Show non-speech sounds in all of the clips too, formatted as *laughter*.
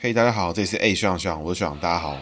嘿大家好，这里是 A 学长学长，我是学长，大家好。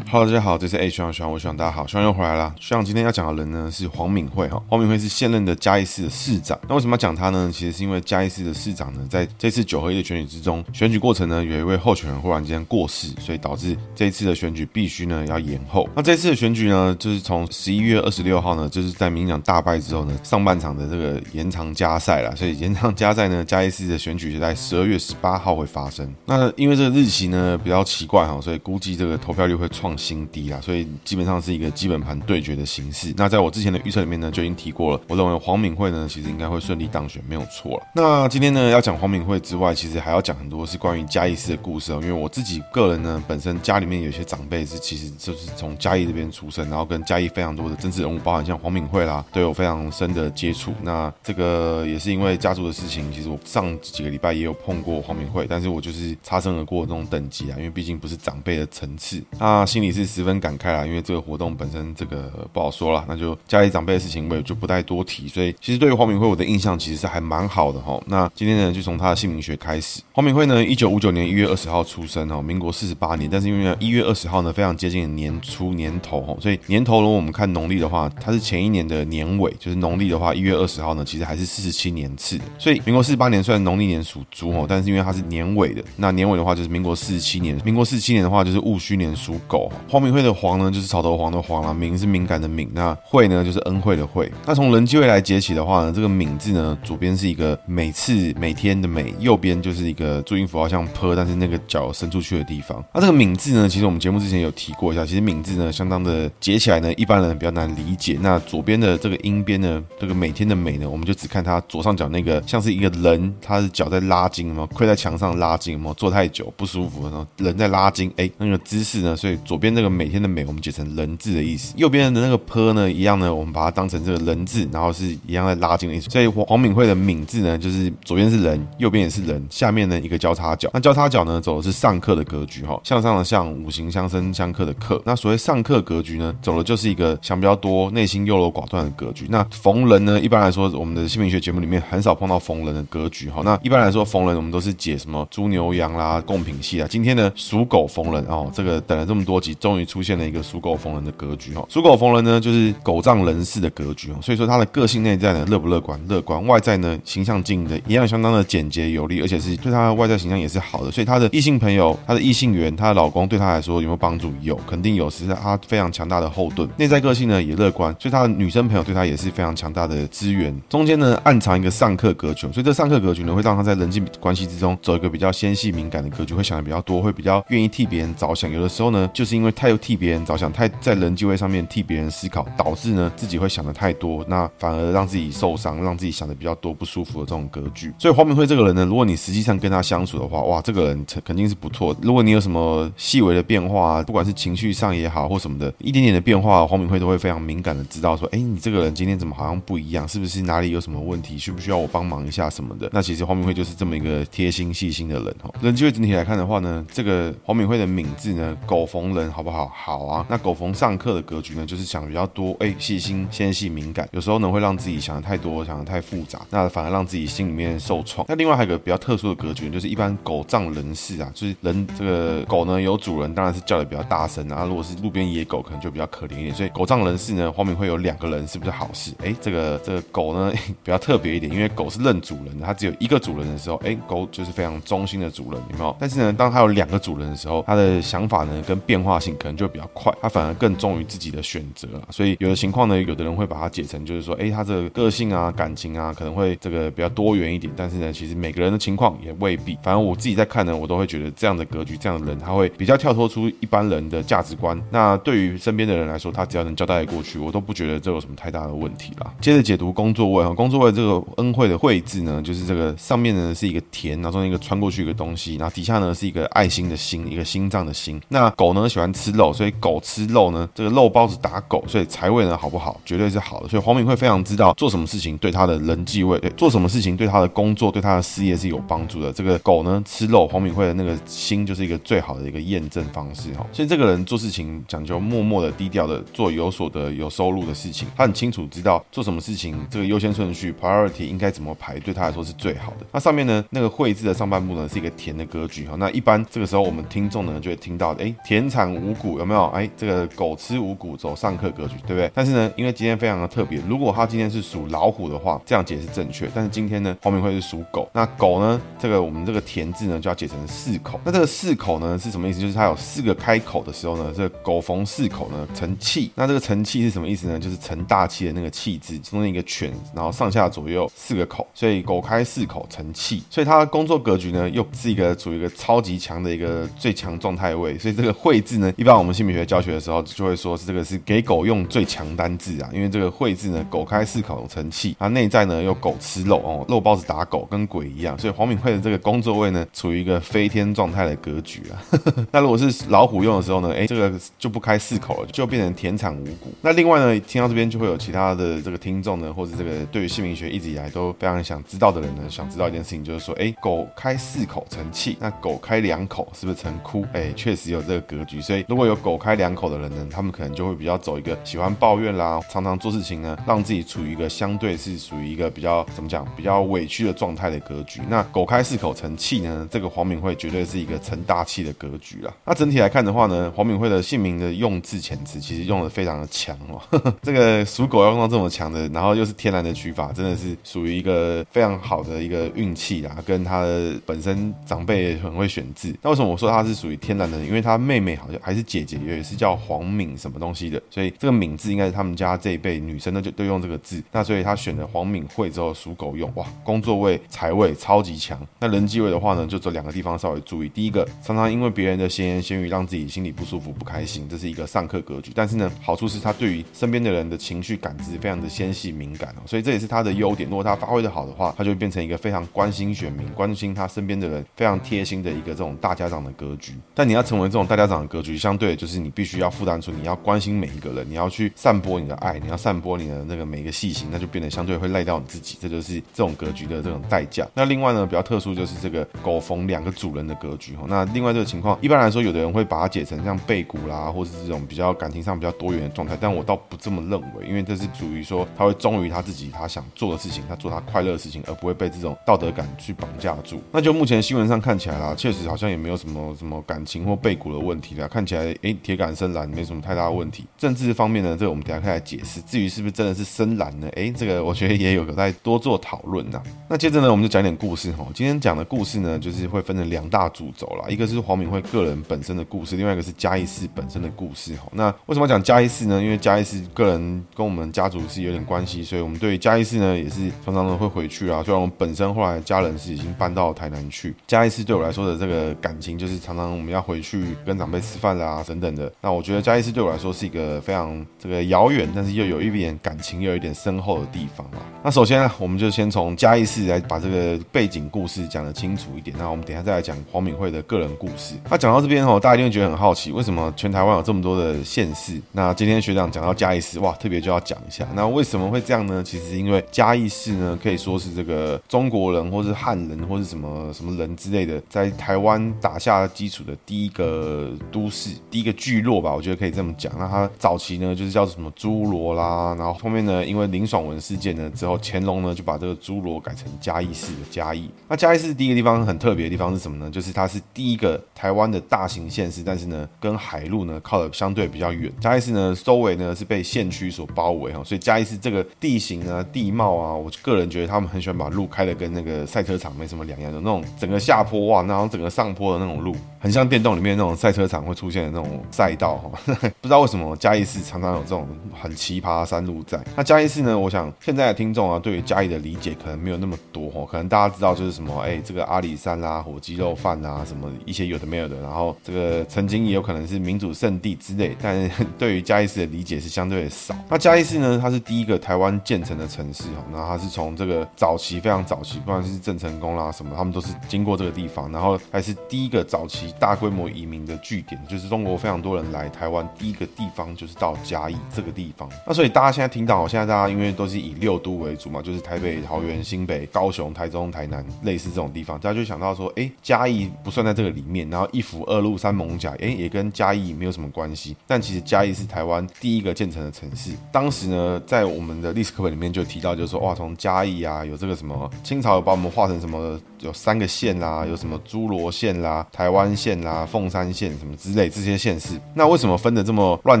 Hello，大家好，这是 A 学长学长，我学长，大家好，学长又回来了。学长今天要讲的人呢是黄敏惠哈，黄敏惠是现任的嘉义市的市长。那为什么要讲他呢？其实是因为嘉义市的市长呢，在这次九合一的选举之中，选举过程呢有一位候选人忽然间过世，所以导致这一次的选举必须呢要延后。那这次的选举呢，就是从十一月二十六号呢，就是在民进党大败之后呢，上半场的这个延长加赛了，所以延长加赛呢，嘉义市的选举是在十二月十八号会发生。那因为这个日期呢比较奇怪哈，所以估计这个投票率会创新低啊，所以基本上是一个基本盘对决的形式。那在我之前的预测里面呢，就已经提过了。我认为黄敏惠呢，其实应该会顺利当选，没有错了。那今天呢，要讲黄敏惠之外，其实还要讲很多是关于嘉义市的故事哦。因为我自己个人呢，本身家里面有些长辈是其实就是从嘉义这边出生，然后跟嘉义非常多的政治人物，包含像黄敏惠啦，都有非常深的接触。那这个也是因为家族的事情，其实我上几个礼拜也有碰过黄敏惠，但是我就是擦身而过的那种等级啊，因为毕竟不是长辈的层次，那心里也是十分感慨啦。因为这个活动本身这个不好说了，那就家里长辈的事情我也就不太多提。所以其实对于黄敏惠我的印象其实是还蛮好的哈。那今天呢就从他的姓名学开始。黄敏惠呢，一九五九年一月二十号出生哦，民国四十八年。但是因为一月二十号呢非常接近年初年头哈，所以年头如果我们看农历的话，它是前一年的年尾，就是农历的话一月二十号呢其实还是四十七年次。所以民国四十八年虽然农历年属猪哦，但是因为它是年尾的，那年尾的话就是民国四十七年。民国四十七年的话就是戊戌年属狗。黄敏慧的黄呢就是草头黄的黄啦，敏是敏感的敏，那慧呢就是恩惠的惠。那从人机位来解起的话呢，这个敏字呢，左边是一个每次每天的每，右边就是一个注音符号像坡，但是那个脚伸出去的地方。那这个敏字呢，其实我们节。目之前有提过一下，其实敏字呢相当的解起来呢，一般人比较难理解。那左边的这个音边呢，这个每天的每呢，我们就只看它左上角那个像是一个人，他的脚在拉筋嘛，跪在墙上拉筋嘛，坐太久不舒服，然后人在拉筋，哎，那个姿势呢，所以左边那个每天的每，我们解成人字。的意思，右边的那个坡呢，一样呢，我们把它当成这个人字，然后是一样在拉近的意思。所以黄敏惠的敏字呢，就是左边是人，右边也是人，下面呢一个交叉角。那交叉角呢，走的是上克的格局哈，向上的向，五行相生相克的克。那所谓上克格局呢，走的就是一个想比较多、内心优柔寡断的格局。那逢人呢，一般来说，我们的姓名学节目里面很少碰到逢人的格局哈。那一般来说，逢人我们都是解什么猪牛羊啦、贡品系啊。今天呢，属狗逢人哦，这个等了这么多集，终于出现了一个属狗逢人的。格局哈，属狗逢人呢，就是狗仗人势的格局哦，所以说他的个性内在呢，乐不乐观？乐观，外在呢，形象经营的一样相当的简洁有力，而且是对他的外在形象也是好的，所以他的异性朋友、他的异性缘、他的老公对他来说有没有帮助？有，肯定有，是他非常强大的后盾。内在个性呢也乐观，所以他的女生朋友对他也是非常强大的资源。中间呢暗藏一个上克格局，所以这上克格局呢会让他在人际关系之中走一个比较纤细敏感的格局，会想的比较多，会比较愿意替别人着想。有的时候呢，就是因为为太又替别人着想，太在人。际会上面替别人思考，导致呢自己会想的太多，那反而让自己受伤，让自己想的比较多不舒服的这种格局。所以黄敏惠这个人呢，如果你实际上跟他相处的话，哇，这个人肯定是不错。如果你有什么细微的变化，不管是情绪上也好，或什么的，一点点的变化，黄敏惠都会非常敏感的知道说，哎，你这个人今天怎么好像不一样？是不是哪里有什么问题？需不需要我帮忙一下什么的？那其实黄敏惠就是这么一个贴心细心的人哈。人际会整体来看的话呢，这个黄敏惠的敏字呢，狗逢人好不好？好啊。那狗逢上课的格局呢，就是。想比较多，哎，细心、纤细、敏感，有时候呢会让自己想的太多，想的太复杂，那反而让自己心里面受创。那另外还有一个比较特殊的格局，就是一般狗仗人势啊，就是人这个狗呢有主人，当然是叫的比较大声啊。如果是路边野狗，可能就比较可怜一点。所以狗仗人势呢，后面会有两个人，是不是好事？哎，这个这个狗呢 *laughs* 比较特别一点，因为狗是认主人的，它只有一个主人的时候，哎，狗就是非常忠心的主人，有没有？但是呢，当它有两个主人的时候，它的想法呢跟变化性可能就比较快，他反而更忠于自己的选择了，所以有的情况呢，有的人会把它解成就是说，哎，他这个个性啊、感情啊，可能会这个比较多元一点。但是呢，其实每个人的情况也未必。反正我自己在看呢，我都会觉得这样的格局、这样的人，他会比较跳脱出一般人的价值观。那对于身边的人来说，他只要能交代过去，我都不觉得这有什么太大的问题啦。接着解读工作位啊，工作位这个恩惠的惠字呢，就是这个上面呢是一个田，然后中间一个穿过去一个东西，然后底下呢是一个爱心的心，一个心脏的心。那狗呢喜欢吃肉，所以狗吃肉呢，这个肉包子打狗，所以财位呢好不好？绝对是好的。所以黄敏慧非常知道做什么事情对他的人际位，对，做什么事情对他的工作、对他的事业是有帮助的。这个狗呢吃肉，黄敏慧的那个心就是一个最好的一个验证方式哈。所以这个人做事情讲究默默的、低调的做有所得、有收入的事情，他很清楚知道做什么事情这个优先顺序 priority 应该怎么排，对他来说是最好的。那上面呢那个慧字的上半部呢是一个田的格局哈。那一般这个时候我们听众呢就会听到，哎，田产五谷有没有？哎，这个狗吃五谷走上课格局，对不对？但是呢，因为今天非常的特别，如果他今天是属老虎的话，这样解是正确。但是今天呢，黄敏慧是属狗，那狗呢，这个我们这个田字呢就要解成四口。那这个四口呢是什么意思？就是它有四个开口的时候呢，这个狗逢四口呢成气。那这个成气是什么意思呢？就是成大气的那个气字，中间一个犬，然后上下左右四个口，所以狗开四口成气。所以他的工作格局呢又是一个处于一个超级强的一个最强状态位。所以这个会字呢，一般我们姓名学教学的时候就会说是这个是给狗用最强单字啊，因为这个会字呢，狗开四口成气，它内在呢又狗吃肉哦，肉包子打狗跟鬼一样，所以黄敏慧的这个工作位呢处于一个飞天状态的格局啊。*laughs* 那如果是老虎用的时候呢，哎，这个就不开四口了，就变成田产五谷。那另外呢，听到这边就会有其他的这个听众呢，或者这个对于姓名学一直以来都非常想知道的人呢，想知道一件事情，就是说，哎，狗开四口成气，那狗开两口是不是成哭？哎，确实有这个格局，所以如果有狗开两口的人呢，他们可能就会比较走一个喜欢抱怨啦，常常做事情呢，让自己处于一个相对是属于一个比较怎么讲，比较委屈的状态的格局。那狗开四口成气呢，这个黄敏慧绝对是一个成大器的格局啦。那整体来看的话呢，黄敏慧的姓名的用字遣词其实用的非常的强哦。*laughs* 这个属狗要用到这么强的，然后又是天然的取法，真的是属于一个非常好的一个运气啦。跟他的本身长辈很会选字。那为什么我说他是属于天然的？因为他妹妹好像还是姐姐，也是叫黄敏什么东西的，所以这个敏字应该是他们家这一辈女生呢就都用这个字。那所以他选了黄敏慧之后属狗用，哇，工作位财位超级强。那人际位的话呢，就这两个地方稍微注意。第一个，常常因为别人的闲言闲语让自己心里不舒服、不开心，这是一个上克格局。但是呢，好处是他对于身边的人的情绪感知非常的纤细敏感哦，所以这也是他的优点。如果他发挥的好的话，他就会变成一个非常关心选民、关心他身边的人、非常贴心的一个这种大家长的格局。但你要成为这种大家长的格局，相对就是你必须要负担出你要关心每一个人，你要去散播你的爱，你要散播你的那个每一个细心，那就变得相对会赖到你自己。这就是这种格局的这种代价。那另外呢，比较特殊就是这个狗逢两个主人的格局哈。那另外这个情况，一般来说，有的人会把它解成像背骨啦，或是这种比较感情上比较多元的状态，但我倒不这么认为，因为这是属于说他会忠于他自己，他想做的事情，他做他快乐的事情，而不会被这种道德感去绑架住。那就目前新闻上看起来啦，确实好像也没有什么什么感情或背骨的问题啦，看起来诶铁杆深蓝没什么太大的问题。政治方面呢，这个我们等下可以来解释。至于是不是真的是深蓝呢？诶，这个我觉得也有有待多做讨论呐。那接着呢，我们就讲点故事哈。今天讲的故事呢，就是会分成两大主轴啦，一个是黄敏慧个人本身的故事，另外一个是嘉义市本身的故事哈。那为什么讲嘉义市呢？因为嘉义市个人跟我们家族是有点关系，所以我们对嘉义市呢也是常常的会回去啊。虽然我们本身后来家人是已经搬到台南去，嘉义市对我来说的这个感情就是常常我们要回去跟长辈吃饭啦等等的。那我觉得嘉义市对我来说是一个非常这个遥远，但是又有一点感情又有一点深厚的地方啊。那首先呢，我们就先从嘉义市来把这个背景故事讲得清楚一点。那我们等下再来讲黄敏慧的个人故事。那讲到这边哦，大家一定会觉得很好奇，为什么全台湾有这么多的县市？那今天学长讲到嘉义市，哇，特别就要讲一下。那为什么会这样呢？其实因为嘉义市呢，可以说是这个中国人或是汉人或是什么什么人之类的，在台湾打下基础的第一个都市、是第一个聚落吧，我觉得可以这么讲。那它早期呢，就是叫什么侏罗啦，然后后面呢，因为林爽文事件呢之后，乾隆呢就把这个侏罗改成嘉义市的嘉义。那嘉义市第一个地方很特别的地方是什么呢？就是它是第一个台湾的大型县市，但是呢，跟海路呢靠得相对比较远。嘉义市呢，周围呢是被县区所包围哈，所以嘉义市这个地形啊、地貌啊，我个人觉得他们很喜欢把路开得跟那个赛车场没什么两样的那种，整个下坡哇，然后整个上坡的那种路，很像电动里面那种赛车场会出现的那种赛道哈。*laughs* 不知道为什么嘉义市常常有这种很奇葩的山路在。那嘉义市呢，我想现在的听众啊，对于嘉义的理解可能没有那么多哈，可能大家知道就是什么，哎，这个阿里山啦、火鸡肉饭啊，什么一些有的没有的，然后这个曾经也有可能是民主圣地之类，但对于嘉义市的理解是相对的少。那嘉义市呢，它是第一个台湾建成的城市哈，那它是从这个早期非常早期，不管是郑成功啦什么，他们都是经过这个地方，然后还是第一个早期大规模移民的据点，就是中国非常多人来台湾，第一个地方就是到嘉义这个地方。那所以大家现在听到，现在大家因为都是以六都为主嘛，就是台北、桃园、新北、高雄、台中、台南，类似这种地方，大家就想到说，哎，嘉义不算在这个里面，然后一府二鹿三艋舺，哎，也跟嘉义没有什么关系。但其实嘉义是台湾第一个建成的城市。当时呢，在我们的历史课本里面就提到，就是说，哇，从嘉义啊，有这个什么清朝有把我们划成什么，有三个县啦，有什么诸罗县啦、台湾县啦、凤山县什么之类这些县市。那为什么分的这么乱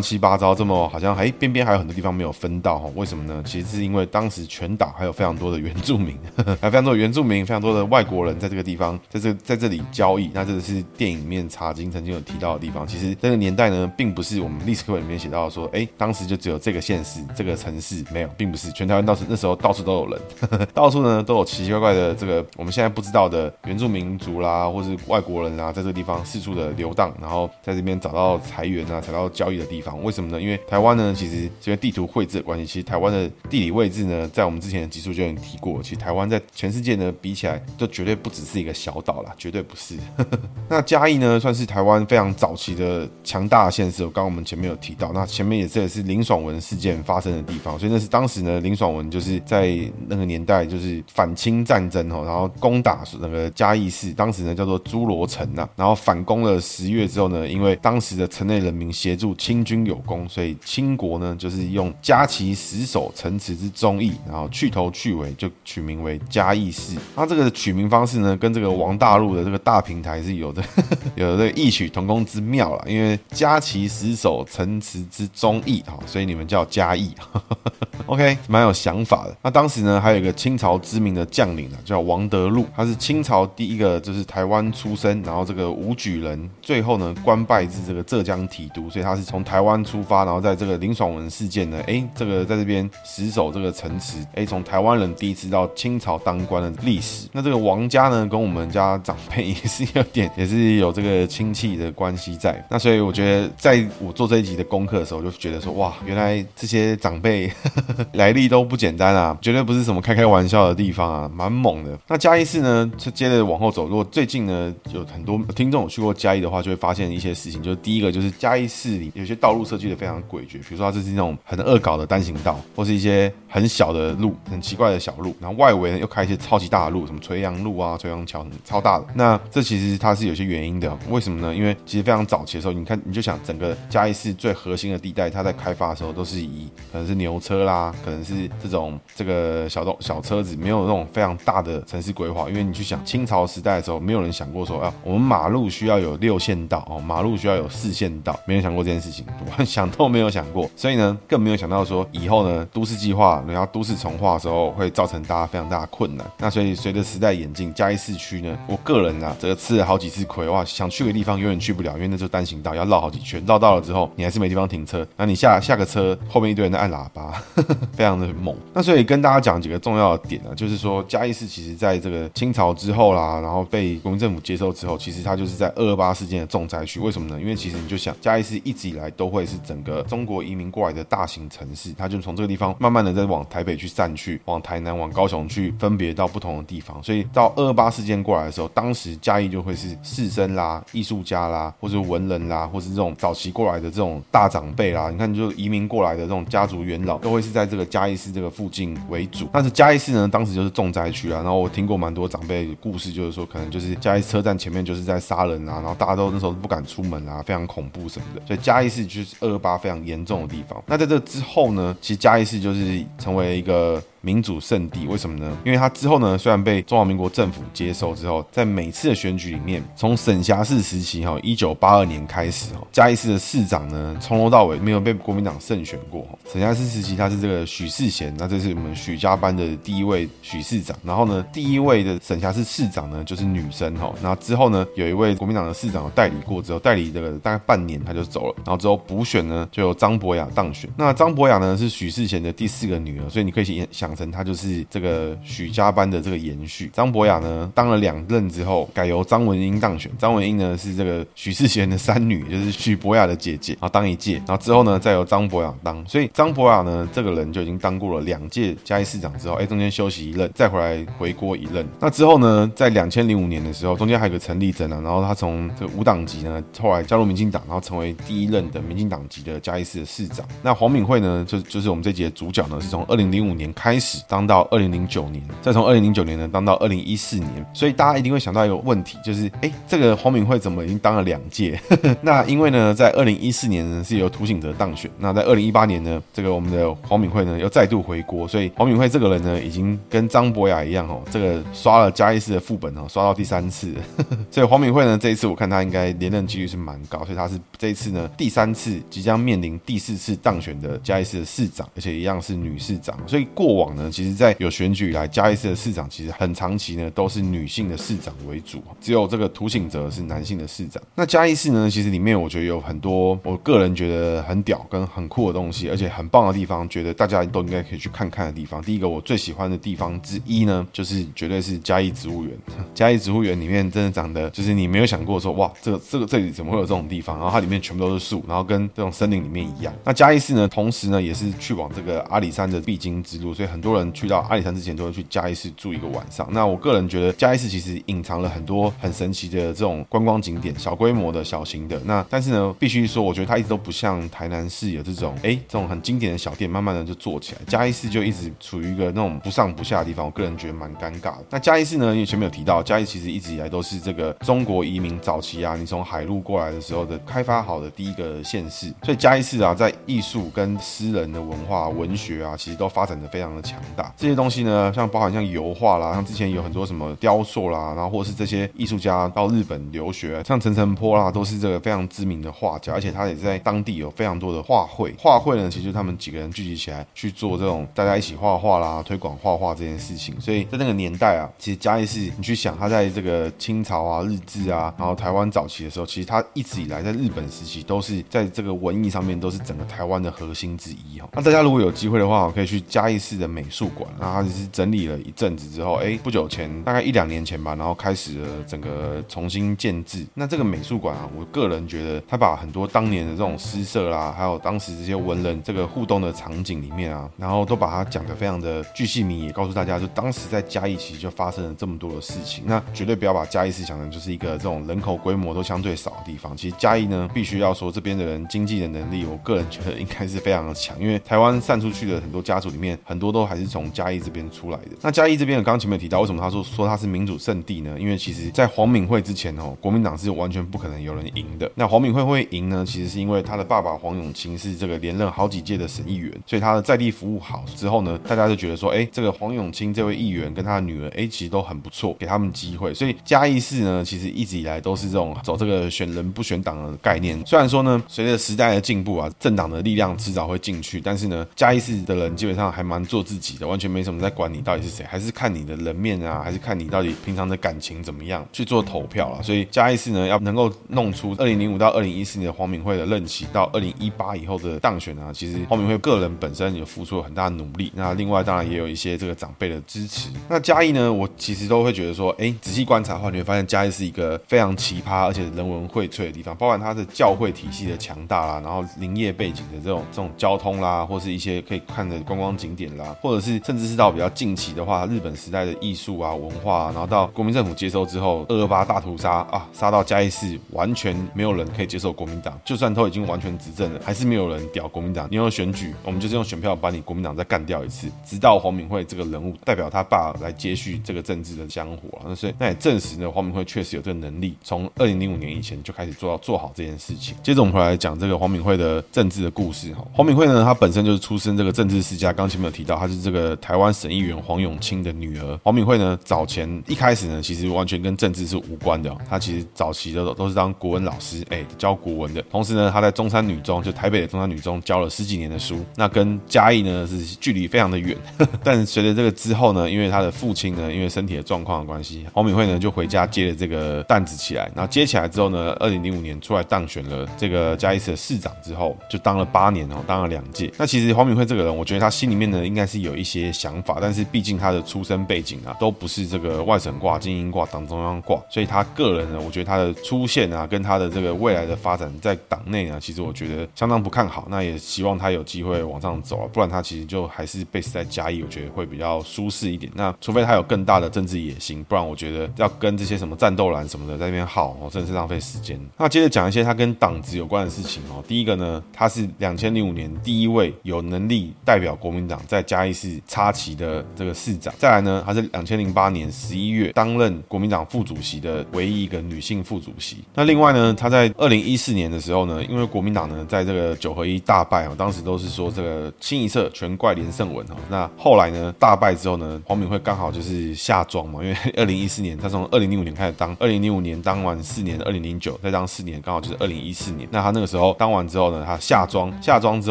七八糟，这么好像哎边边还有很多地方没有分到哈？为什么呢？其实是因为当时全岛还有非常多的原住民，*laughs* 还有非常多的原住民，非常多的外国人在这个地方，在这在这里交易。那这个是电影里面茶金曾经有提到的地方。其实这个年代呢，并不是我们历史课本里面写到说，哎，当时就只有这个县市、这个城市没有，并不是全台湾到时那时候到处都有人，*laughs* 到处呢都有奇奇怪怪的这个我们现在不知知道的原住民族啦，或是外国人啊，在这个地方四处的流荡，然后在这边找到财源啊，找到交易的地方。为什么呢？因为台湾呢，其实这个地图绘制的关系，其实台湾的地理位置呢，在我们之前的集数就已经提过。其实台湾在全世界呢比起来，就绝对不只是一个小岛啦，绝对不是。*laughs* 那嘉义呢，算是台湾非常早期的强大的县市。我刚刚我们前面有提到，那前面也这也是林爽文事件发生的地方，所以那是当时呢，林爽文就是在那个年代就是反清战争哦，然后攻打那个嘉义市，当时呢叫做诸罗城呐，然后反攻了十月之后呢，因为当时的城内人民协助清军有功，所以清国呢就是用嘉其死守城池之忠义，然后去头去尾就取名为嘉义市。那这个取名方式呢，跟这个王大陆的这个大平台是有的 *laughs* 有的异曲同工之妙啦，因为嘉其死守城池之忠义哈，所以你们叫嘉义。*laughs* OK，蛮有想法的。那当时呢，还有一个清朝知名的将领呢，叫王德禄，他是是清朝第一个就是台湾出生，然后这个武举人，最后呢官拜至这个浙江提督，所以他是从台湾出发，然后在这个林爽文事件呢，哎，这个在这边死守这个城池，哎，从台湾人第一次到清朝当官的历史。那这个王家呢，跟我们家长辈也是有点，也是有这个亲戚的关系在。那所以我觉得，在我做这一集的功课的时候，就觉得说，哇，原来这些长辈。*laughs* 来历都不简单啊，绝对不是什么开开玩笑的地方啊，蛮猛的。那嘉义市呢，接着往后走，如果最近呢有很多听众有去过嘉义的话，就会发现一些事情。就是第一个，就是嘉义市里有些道路设计的非常诡谲，比如说它这是那种很恶搞的单行道，或是一些很小的路，很奇怪的小路，然后外围呢又开一些超级大的路，什么垂杨路啊、垂杨桥，超大的。那这其实它是有些原因的，为什么呢？因为其实非常早期的时候，你看你就想整个嘉义市最核心的地带，它在开发的时候都是以可能是牛车啦。可能是这种这个小动小车子，没有那种非常大的城市规划。因为你去想清朝时代的时候，没有人想过说，啊，我们马路需要有六线道哦，马路需要有四线道，没人想过这件事情，想都没有想过。所以呢，更没有想到说以后呢，都市计划，然后都市重划的时候，会造成大家非常大的困难。那所以随着时代演进，嘉义市区呢，我个人啊，这个吃了好几次亏哇，想去的地方永远去不了，因为那就是单行道，要绕好几圈，绕到了之后，你还是没地方停车。那你下下个车，后面一堆人在按喇叭。*laughs* 非常的猛，那所以跟大家讲几个重要的点呢，就是说嘉义市其实在这个清朝之后啦，然后被国民政府接收之后，其实它就是在二二八事件的重灾区。为什么呢？因为其实你就想嘉义市一直以来都会是整个中国移民过来的大型城市，它就从这个地方慢慢的在往台北去散去，往台南、往高雄去，分别到不同的地方。所以到二二八事件过来的时候，当时嘉义就会是士绅啦、艺术家啦，或者文人啦，或是这种早期过来的这种大长辈啦，你看就移民过来的这种家族元老，都会是在这个。嘉义市这个附近为主，但是嘉义市呢，当时就是重灾区啊。然后我听过蛮多长辈的故事，就是说可能就是嘉义车站前面就是在杀人啊，然后大家都那时候不敢出门啊，非常恐怖什么的。所以嘉义市就是二二八非常严重的地方。那在这之后呢，其实嘉义市就是成为一个。民主圣地为什么呢？因为他之后呢，虽然被中华民国政府接收之后，在每次的选举里面，从省辖市时期哈，一九八二年开始哈，嘉义市的市长呢，从头到尾没有被国民党胜选过。省辖市时期他是这个许世贤，那这是我们许家班的第一位许市长。然后呢，第一位的省辖市市长呢，就是女生哈。那之后呢，有一位国民党的市长有代理过之后，代理这个大概半年他就走了。然后之后补选呢，就由张博雅当选。那张博雅呢是许世贤的第四个女儿，所以你可以想。想成他就是这个许家班的这个延续。张博雅呢当了两任之后，改由张文英当选。张文英呢是这个许世贤的三女，就是许博雅的姐姐，然后当一届，然后之后呢再由张博雅当。所以张博雅呢这个人就已经当过了两届嘉义市长之后，哎，中间休息一任，再回来回锅一任。那之后呢，在两千零五年的时候，中间还有个陈立珍啊，然后他从这个无党籍呢，后来加入民进党，然后成为第一任的民进党籍的嘉义市的市长。那黄敏惠呢，就就是我们这集的主角呢，是从二零零五年开始当到二零零九年，再从二零零九年呢当到二零一四年。所以大家一定会想到一个问题，就是哎，这个黄敏惠怎么已经当了两届？*laughs* 那因为呢，在二零一四年呢是由涂醒哲当选，那在二零一八年呢，这个我们的黄敏惠呢又再度回国，所以黄敏惠这个人呢，已经跟张博雅一样哦，这个刷了嘉义市的副本哦，刷到第三次。*laughs* 所以黄敏惠呢，这一次我看他应该连任几率是蛮高，所以他是这一次呢第三次即将面临第四次当选的嘉义市的市长，而且一样是女市长。所以过往呢，其实在有选举以来，嘉义市的市长其实很长期呢都是女性的市长为主，只有这个涂醒哲是男性的市长。那嘉义市呢，其实里面我觉得有很多我个人觉得很屌跟很酷的东西，而且很棒的地方，觉得大家都应该可以去看看的地方。第一个我最喜欢的地方之一呢，就是绝对是嘉义植物园。*laughs* 嘉义植物园里面真的长得就是你没有想过说哇，这个这个这里怎么会有这种地方？然后它里面全部都是树，然后跟这种森林里面一样。那嘉义市呢，同时呢也是去往这个阿里山的必经之路，所以很很多人去到阿里山之前都会去嘉义市住一个晚上。那我个人觉得嘉义市其实隐藏了很多很神奇的这种观光景点，小规模的小型的。那但是呢，必须说，我觉得它一直都不像台南市有这种哎这种很经典的小店，慢慢的就做起来。嘉义市就一直处于一个那种不上不下的地方，我个人觉得蛮尴尬的。那嘉义市呢，因为前面有提到，嘉义其实一直以来都是这个中国移民早期啊，你从海路过来的时候的开发好的第一个县市，所以嘉义市啊，在艺术跟私人的文化、文学啊，其实都发展的非常的强大。这些东西呢，像包含像油画啦，像之前有很多什么雕塑啦，然后或者是这些艺术家到日本留学，像陈澄波啦，都是这个非常知名的画家，而且他也在当地有非常多的画会。画会呢，其实他们几个人聚集起来去做这种大家一起画画啦，推广画画这件事情。所以在那个年代啊，其实嘉义市，你去想，他在这个清朝啊、日治啊，然后台湾早期的时候，其实他一直以来在日本时期都是在这个文艺上面都是整个台湾的核心之一哈。那大家如果有机会的话，可以去嘉义市的美术馆，然后他就是整理了一阵子之后，哎，不久前大概一两年前吧，然后开始了整个重新建制。那这个美术馆啊，我个人觉得他把很多当年的这种诗社啦，还有当时这些文人这个互动的场景里面啊，然后都把它讲得非常的巨细靡遗，也告诉大家就当时在嘉义其实就发生了这么多的事情。那绝对不要把嘉义市想成就是一个这种人口规模都相对少的地方。其实嘉义呢，必须要说这边的人经济的能力，我个人觉得应该是非常的强。因为台湾散出去的很多家族里面，很多都还是从嘉义这边出来的。那嘉义这边，刚刚前面有提到，为什么他说说他是民主圣地呢？因为其实在黄敏惠之前哦，国民党是完全不可能有人赢的。那黄敏惠会赢呢？其实是因为他的爸爸黄永清是这个连任好几届的省议员，所以他的在地服务好之后呢，大家就觉得说，哎，这个黄永清这位议员跟他的女儿，哎，其实都很不错，给他们机会。所以嘉义市呢，其实一直以来都是这种走这个选人不选党的概念。虽然说呢，随着时代的进步啊，政党的力量迟早会进去，但是呢，嘉义市的人基本上还蛮做自己的，完全没什么在管你到底是谁，还是看你的人面啊，还是看你到底平常的感情怎么样去做投票了。所以嘉义市呢，要能够弄出二零零五到二零一四年的黄敏惠的任期到二零一八以后的当选啊，其实黄敏惠个人本身也付出了很大的努力。那另外当然也有一些这个长辈的支持。那嘉义呢，我其实都会觉得说，哎，仔细观察的话，你会发现嘉义是一个非常奇葩而且人文荟萃的地方，包含它的教会体系的强大啦，然后林业背景的这种这种交通啦，或是一些可以看的观光景点啦，或者是甚至是到比较近期的话，日本时代的艺术啊文化啊，然后到国民政府接收之后，二二八大屠杀啊，杀到嘉义市，完全没有人可以接受国民党，就算都已经完全执政了，还是没有人屌国民党。你有选举，我们就是用选票把你国民党再干掉一次，直到黄敏惠这个人物代表他爸来接续这个政治的香火啊，那所以那也证实呢，黄敏惠确实有这个能力，从二零零五年以前就开始做到做好这件事情。接着我们回来讲这个黄敏惠的政治的故事哈，黄敏惠呢，她本身就是出身这个政治世家，刚前面有提到，她是这个台湾省议员黄永清的女儿。黄敏惠呢，早前一开始呢，其实完全跟政治是无关的，她其实早期的都是当国文老师，哎，教国文的。同时呢，她在中山女中，就台北的中山女中教了十几年的书，那跟嘉义呢是距离非常的远。*laughs* 但随着这个之后呢，因为她的父亲呢，因为身体的状况的关系，黄敏惠呢就回家接了这个担子起来。然后接起来之后呢，二零零五年出来当选了这个嘉义市的市长之后，就当了八年哦，当了两届。那其实黄敏惠这个人，我觉得她心里面呢，应该是有一些想法，但是毕竟他的出身背景啊，都不是这个外省挂、精英挂、党中央挂，所以他个人呢，我觉得他的出现啊，跟他的这个未来的发展在党内呢，其实我觉得相当不看好。那也希望他有机会往上走啊，不然他其实就还是 base 在嘉义，我觉得会比较舒适一点。那除非他有更大的政治野心，不然我觉得要跟这些什么战斗蓝什么的在那边耗，哦，真的是浪费时间。那接着讲一些他跟党职有关的事情哦。第一个呢，他是两千零五年第一位有能力代表国民党在嘉义市插旗的这个市长。再来呢，他是两千零八年十一月担任国民党副主席的唯一一个女性副主席。那另外呢，他在二零一四年的时候呢，因为国民党呢在这个九合一大败啊，当时都是说这个清一色全怪连胜文哦。那后来呢，大败之后呢，黄敏惠刚好就是下庄嘛，因为 *laughs* 二零一四年他从二零零五年开始当，二零零五年当完四年，二零零九再当四年，刚好就是二零一四年。那他那个时候当完之后呢，他下庄，下庄之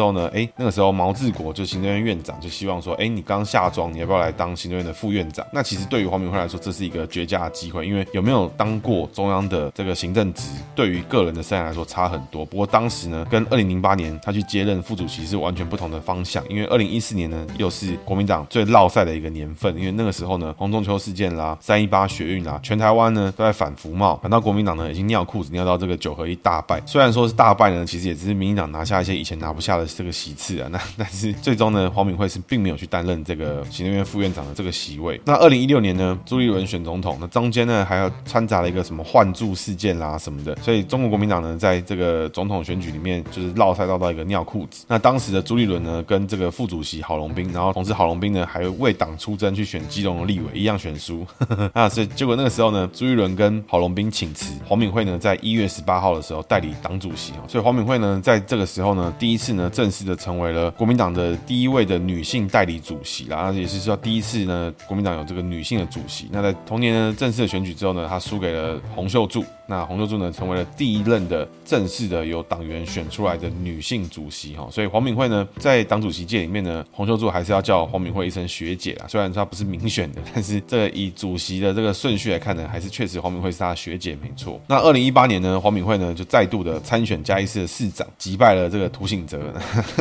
后呢，哎，那个时候毛治国就行政院院长就希望说，说哎，你刚下庄，你要不要来当行政院的副院长？那其实对于黄敏惠来说，这是一个绝佳的机会，因为有没有当过中央的这个行政职，对于个人的生涯来说差很多。不过当时呢，跟二零零八年他去接任副主席是完全不同的方向，因为二零一四年呢，又是国民党最落赛的一个年份，因为那个时候呢，洪仲秋事件啦，三一八学运啦，全台湾呢都在反服贸，反倒国民党呢已经尿裤子尿到这个九合一大败。虽然说是大败呢，其实也只是民进党拿下一些以前拿不下的这个席次啊。那 *laughs* 但是最终呢，黄敏惠是并没有去担任这个行政院副院长的这个席位。那二零一六年呢，朱立伦选总统，那中间呢还要掺杂了一个什么换柱事件啦什么的，所以中国国民党呢在这个总统选举里面就是绕赛绕到一个尿裤子。那当时的朱立伦呢跟这个副主席郝龙斌，然后同时郝龙斌呢还为党出征去选基隆的立委，一样选输。那 *laughs* 所以结果那个时候呢，朱立伦跟郝龙斌请辞，黄敏惠呢在一月十八号的时候代理党主席。所以黄敏惠呢在这个时候呢第一次呢正式的成为了国民党的第一位的女性代李主席，然后也是说第一次呢国民党有这个女性的主席。那在同年呢正式的选举之后呢，他输给了洪秀柱。那洪秀柱呢，成为了第一任的正式的由党员选出来的女性主席哈，所以黄敏惠呢，在党主席界里面呢，洪秀柱还是要叫黄敏惠一声学姐啦。虽然她不是民选的，但是这个以主席的这个顺序来看呢，还是确实黄敏惠是她学姐没错。那二零一八年呢，黄敏惠呢就再度的参选嘉义市的市长，击败了这个涂醒哲。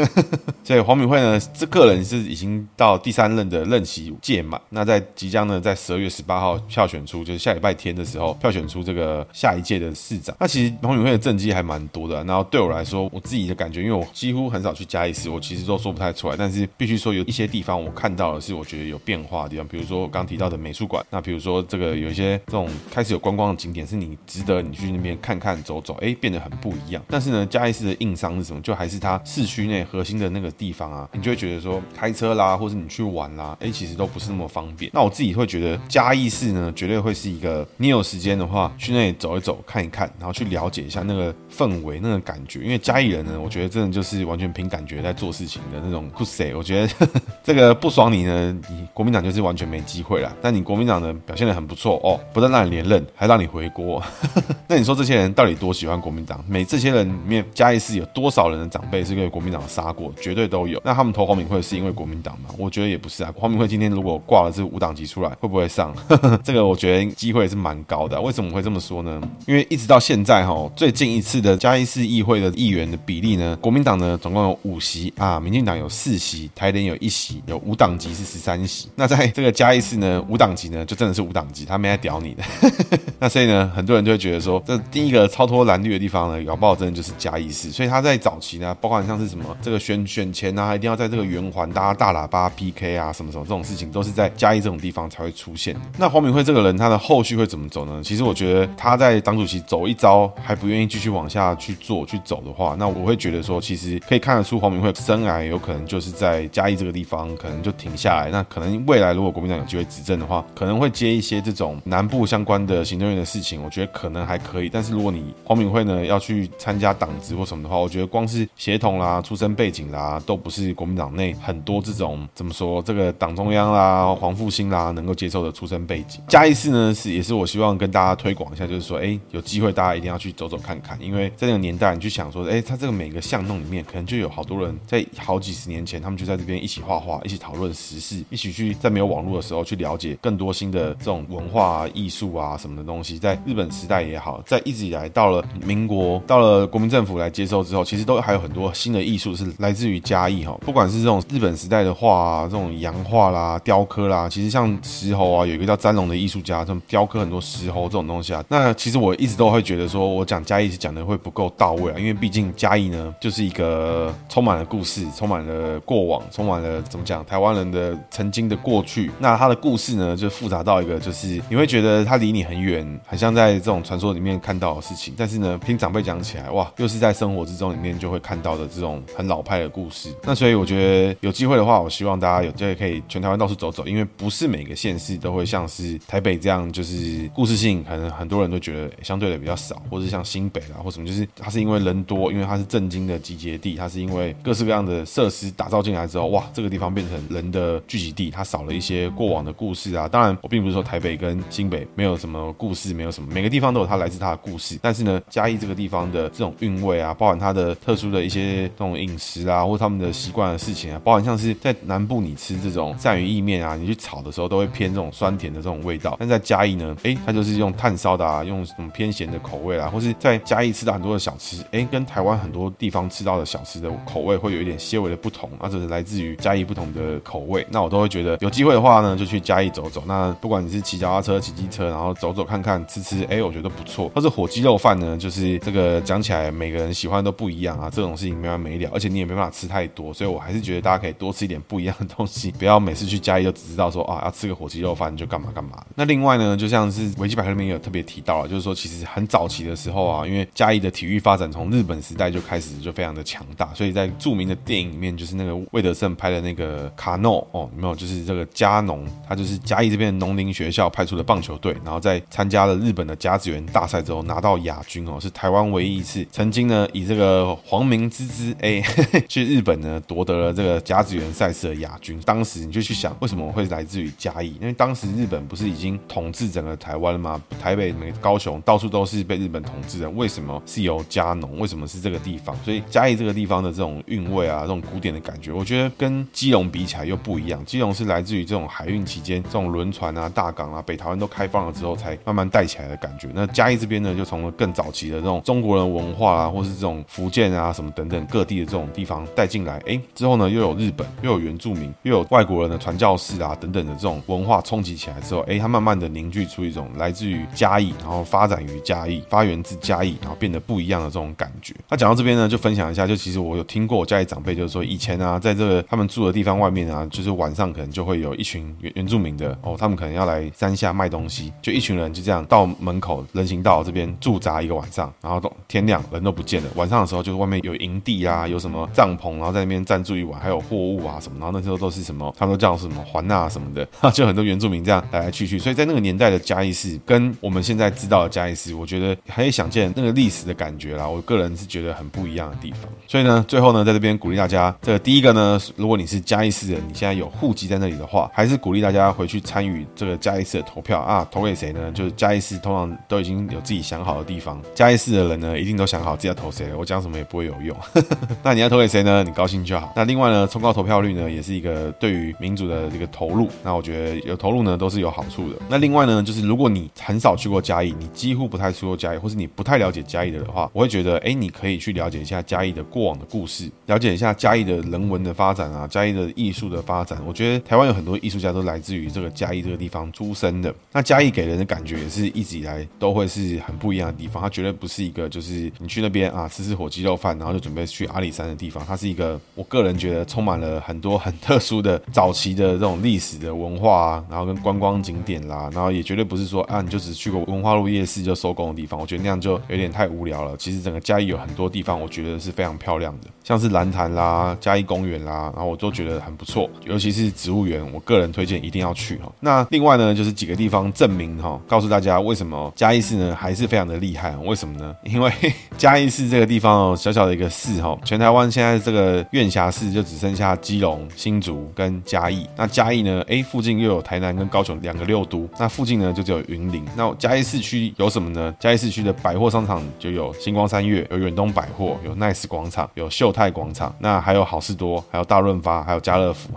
*laughs* 所以黄敏惠呢，这个人是已经到第三任的任期届满。那在即将呢，在十二月十八号票选出，就是下礼拜天的时候票选出这个下。一届的市长，那其实彭永惠的政绩还蛮多的。然后对我来说，我自己的感觉，因为我几乎很少去嘉义市，我其实都说不太出来。但是必须说，有一些地方我看到的是我觉得有变化的地方，比如说我刚提到的美术馆，那比如说这个有一些这种开始有观光的景点，是你值得你去那边看看走走，哎，变得很不一样。但是呢，嘉义市的硬伤是什么？就还是它市区内核心的那个地方啊，你就会觉得说开车啦，或者你去玩啦，哎，其实都不是那么方便。那我自己会觉得嘉义市呢，绝对会是一个你有时间的话去那里走一走走。看一看，然后去了解一下那个氛围、那个感觉。因为嘉义人呢，我觉得真的就是完全凭感觉在做事情的那种酷塞。我觉得 *laughs* 这个不爽你呢，你国民党就是完全没机会了。但你国民党呢表现的很不错哦，不但让你连任，还让你回国。*laughs* 那你说这些人到底多喜欢国民党？每这些人里面，嘉义市有多少人的长辈是被国民党杀过？绝对都有。那他们投黄敏惠是因为国民党吗？我觉得也不是啊。黄敏惠今天如果挂了这五党籍出来，会不会上？呵 *laughs* 呵这个我觉得机会是蛮高的。为什么会这么说呢？因为一直到现在哈，最近一次的嘉义市议会的议员的比例呢，国民党呢总共有五席啊，民进党有四席，台联有一席，有五党籍是十三席。那在这个嘉义市呢，五党籍呢就真的是五党籍，他没来屌你的。*laughs* 那所以呢，很多人就会觉得说，这第一个超脱蓝绿的地方呢，搞不好真的就是嘉义市。所以他在早期呢，包括像是什么这个选选前啊，一定要在这个圆环搭大喇叭 PK 啊，什么什么这种事情，都是在嘉义这种地方才会出现。那黄敏惠这个人，他的后续会怎么走呢？其实我觉得他在党主席。走一遭还不愿意继续往下去做去走的话，那我会觉得说，其实可以看得出黄敏惠生涯有可能就是在嘉义这个地方可能就停下来。那可能未来如果国民党有机会执政的话，可能会接一些这种南部相关的行政院的事情，我觉得可能还可以。但是如果你黄敏惠呢要去参加党职或什么的话，我觉得光是协同啦、出身背景啦，都不是国民党内很多这种怎么说这个党中央啦、黄复兴啦能够接受的出身背景。嘉义市呢是也是我希望跟大家推广一下，就是说，哎，有。机会大家一定要去走走看看，因为在那个年代，你去想说，哎，他这个每个巷弄里面，可能就有好多人在好几十年前，他们就在这边一起画画，一起讨论时事，一起去在没有网络的时候去了解更多新的这种文化、艺术啊什么的东西。在日本时代也好，在一直以来到了民国，到了国民政府来接收之后，其实都还有很多新的艺术是来自于嘉义哈。不管是这种日本时代的画啊，这种洋画啦、雕刻啦，其实像石猴啊，有一个叫詹龙的艺术家，这种雕刻很多石猴这种东西啊。那其实我一直都会觉得说，我讲嘉义是讲的会不够到位啊，因为毕竟嘉义呢，就是一个充满了故事，充满了过往，充满了怎么讲，台湾人的曾经的过去。那他的故事呢，就复杂到一个，就是你会觉得他离你很远，很像在这种传说里面看到的事情。但是呢，听长辈讲起来，哇，又是在生活之中里面就会看到的这种很老派的故事。那所以我觉得有机会的话，我希望大家有机会可以全台湾到处走走，因为不是每个县市都会像是台北这样，就是故事性可能很多人都觉得相对的比较少，或者像新北啦或什么，就是它是因为人多，因为它是正经的集结地，它是因为各式各样的设施打造进来之后，哇，这个地方变成人的聚集地，它少了一些过往的故事啊。当然，我并不是说台北跟新北没有什么故事，没有什么，每个地方都有它来自它的故事。但是呢，嘉义这个地方的这种韵味啊，包含它的特殊的一些这种饮食啊，或他们的习惯的事情啊，包含像是在南部你吃这种鳝鱼意面啊，你去炒的时候都会偏这种酸甜的这种味道。但在嘉义呢，哎，它就是用炭烧的啊，用什么偏咸的口味啊，或是在嘉义吃到很多的小吃，哎，跟台湾很多地方吃到的小吃的口味会有一点些微的不同，那这是来自于嘉义不同的口味。那我都会觉得有机会的话呢，就去嘉义走走。那不管你是骑脚踏车、骑机车，然后走走看看、吃吃，哎，我觉得不错。或是火鸡肉饭呢，就是这个讲起来每个人喜欢都不一样啊，这种事情没完没了，而且你也没办法吃太多，所以我还是觉得大家可以多吃一点不一样的东西，不要每次去嘉义就只知道说啊要吃个火鸡肉饭就干嘛干嘛。那另外呢，就像是维基百科里面有特别提到了，就是说其实很早期的时候啊，因为嘉义的体育发展从日本时代就开始就非常的强大，所以在著名的电影里面，就是那个魏德胜拍的那个卡诺哦，没有？就是这个嘉农，他就是嘉义这边农林学校派出的棒球队，然后在参加了日本的甲子园大赛之后拿到亚军哦，是台湾唯一一次曾经呢以这个黄明之之哎 *laughs* 去日本呢夺得了这个甲子园赛事的亚军。当时你就去想，为什么会来自于嘉义？因为当时日本不是已经统治整个台湾了吗？台北、每高雄到处都是被日本统治的，为什么是由嘉农？为什么是这个地方？所以嘉义这个地方的这种韵味啊，这种古典的感觉，我觉得跟基隆比起来又不一样。基隆是来自于这种海运期间，这种轮船啊、大港啊、北台湾都开放了之后，才慢慢带起来的感觉。那嘉义这边呢，就从更早期的这种中国人文化啊，或是这种福建啊什么等等各地的这种地方带进来，哎，之后呢又有日本，又有原住民，又有外国人的传教士啊等等的这种文化冲击起来之后，哎，它慢慢的凝聚出一种来自于嘉义，然后发发展于嘉义，发源自嘉义，然后变得不一样的这种感觉。那讲到这边呢，就分享一下，就其实我有听过我嘉义长辈就是说，以前啊，在这个他们住的地方外面啊，就是晚上可能就会有一群原原住民的哦，他们可能要来山下卖东西，就一群人就这样到门口人行道这边驻扎一个晚上，然后都天亮人都不见了。晚上的时候就是外面有营地啊，有什么帐篷，然后在那边暂住一晚，还有货物啊什么，然后那时候都是什么，他们都叫什么环纳什么的，*laughs* 就很多原住民这样来来去去。所以在那个年代的嘉义市，跟我们现在知道的嘉义市，我觉得可以想见那个历史的感觉啦。我个人是觉得很不一样的地方。所以呢，最后呢，在这边鼓励大家，这第一个呢，如果你是嘉义市人，你现在有户籍在那里的话，还是鼓励大家回去参与这个嘉义市的投票啊，投给谁呢？就是嘉义市通常都已经有自己想好的地方，嘉义市的人呢，一定都想好自己要投谁了。我讲什么也不会有用。*laughs* 那你要投给谁呢？你高兴就好。那另外呢，冲高投票率呢，也是一个对于民主的这个投入。那我觉得有投入呢，都是有好处的。那另外呢，就是如果你很少去过嘉义，你几乎不太去过嘉义，或是你不太了解嘉义的的话，我会觉得，哎，你可以去了解一下嘉义的过往的故事，了解一下嘉义的人文的发展啊，嘉义的艺术的发展。我觉得台湾有很多艺术家都来自于这个嘉义这个地方出生的。那嘉义给人的感觉也是一直以来都会是很不一样的地方，它绝对不是一个就是你去那边啊吃吃火鸡肉饭，然后就准备去阿里山的地方。它是一个我个人觉得充满了很多很特殊的早期的这种历史的文化啊，然后跟观光景点啦，然后也绝对不是说啊你就只去过文化路夜市就收工的地方。我觉得那样就有点太无聊了。其实整个嘉义有很多地方，我觉得是非常漂亮的，像是蓝潭啦、嘉义公园啦，然后我都觉得很不错，尤其是植物园，我个人推荐一定要去哈。那另外呢，就是几个地方证明哈，告诉大家为什么嘉义市呢还是非常的厉害。为什么呢？因为嘉义市这个地方哦，小小的一个市哈，全台湾现在这个院辖市就只剩下基隆、新竹跟嘉义。那嘉义呢，哎，附近又有台南跟高雄两个六都，那附近呢就只有云林。那嘉义市区有什么呢？嘉义市区的百货商场就有星光三月、有远东百货、有 Nice 广场、有秀泰广场，那还有好事多、还有大润发、还有家乐福。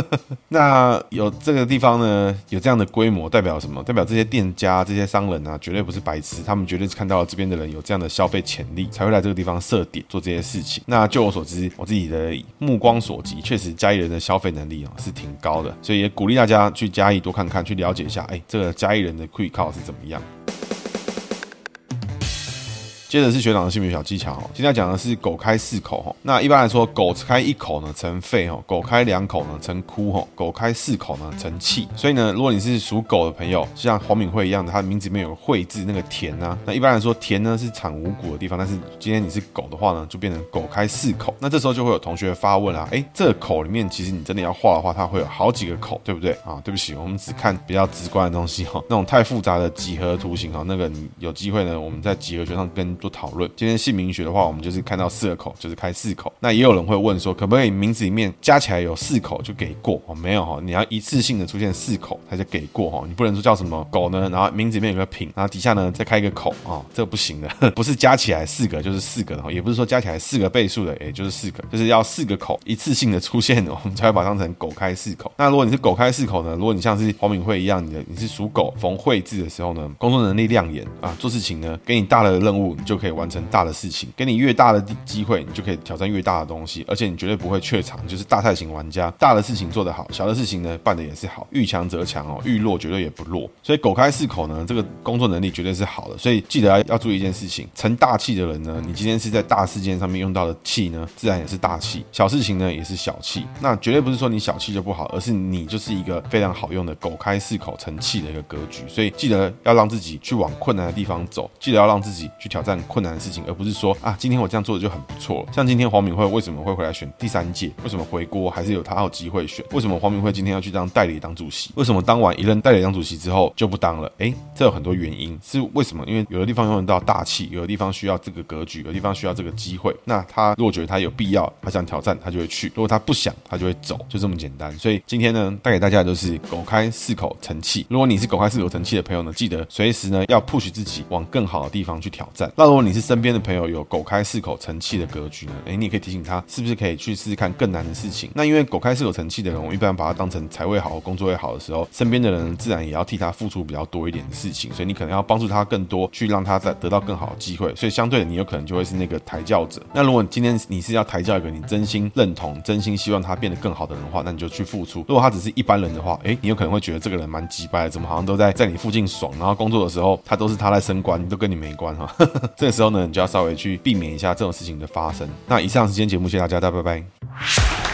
*laughs* 那有这个地方呢，有这样的规模，代表什么？代表这些店家、这些商人啊，绝对不是白痴，他们绝对是看到了这边的人有这样的消费潜力，才会来这个地方设点做这些事情。那就我所知，我自己的目光所及，确实嘉义人的消费能力啊是挺高的，所以也鼓励大家去嘉义多看看，去了解一下，哎，这个嘉义人的 Quick Call 是怎么样。接着是学长的姓名小技巧哦，今天要讲的是狗开四口哈。那一般来说，狗开一口呢成吠哈，狗开两口呢成哭哈，狗开四口呢成气。所以呢，如果你是属狗的朋友，像黄敏慧一样的，它的名字里面有个慧字，那个田啊，那一般来说田呢是产五谷的地方，但是今天你是狗的话呢，就变成狗开四口。那这时候就会有同学发问啊，哎，这个口里面其实你真的要画的话，它会有好几个口，对不对啊？对不起，我们只看比较直观的东西哈，那种太复杂的几何图形哈，那个你有机会呢，我们在几何学上跟做讨论。今天姓名学的话，我们就是看到四个口，就是开四口。那也有人会问说，可不可以名字里面加起来有四口就给过？哦，没有哈，你要一次性的出现四口，才就给过哈。你不能说叫什么狗呢？然后名字里面有个品，然后底下呢再开一个口啊，这不行的，*laughs* 不是加起来四个就是四个的，也不是说加起来四个倍数的，也就是四个，就是要四个口一次性的出现，我们才会把它当成狗开四口。那如果你是狗开四口呢？如果你像是黄敏慧一样，你的你是属狗逢会字的时候呢，工作能力亮眼啊，做事情呢给你大的任务，就可以完成大的事情。给你越大的机会，你就可以挑战越大的东西，而且你绝对不会怯场，就是大菜型玩家。大的事情做得好，小的事情呢办的也是好，遇强则强哦，遇弱绝对也不弱。所以狗开四口呢，这个工作能力绝对是好的。所以记得要注意一件事情，成大器的人呢，你今天是在大事件上面用到的气呢，自然也是大气；小事情呢也是小气。那绝对不是说你小气就不好，而是你就是一个非常好用的狗开四口成气的一个格局。所以记得要让自己去往困难的地方走，记得要让自己去挑战困难的事情，而不是说啊，今天我这样做的就很不错。像今天黄敏慧为什么会回来选第三届？为什么回锅还是有他有机会选？为什么黄敏慧今天要去当代理党主席？为什么当完一任代理党主席之后就不当了？哎，这有很多原因。是为什么？因为有的地方用得到大气，有的地方需要这个格局，有的地方需要这个机会。那他如果觉得他有必要，他想挑战，他就会去；如果他不想，他就会走，就这么简单。所以今天呢，带给大家的就是狗开四口成器。如果你是狗开四口成器的朋友呢，记得随时呢要 push 自己往更好的地方去挑战。那如果你是身边的朋友有狗开四口成器的格局呢？哎，你也可以提醒他，是不是可以去试试看更难的事情？那因为狗开四口成器的人，我一般把他当成财位好、工作会好的时候，身边的人自然也要替他付出比较多一点的事情，所以你可能要帮助他更多，去让他再得到更好的机会。所以相对的，你有可能就会是那个抬轿者。那如果今天你是要抬轿一个你真心认同、真心希望他变得更好的人的话，那你就去付出。如果他只是一般人的话，哎，你有可能会觉得这个人蛮鸡掰的，怎么好像都在在你附近爽，然后工作的时候他都是他在升官，都跟你没关哈。这个时候呢，你就要稍微去避免一下这种事情的发生。那以上时间节目，谢谢大家，大家拜拜。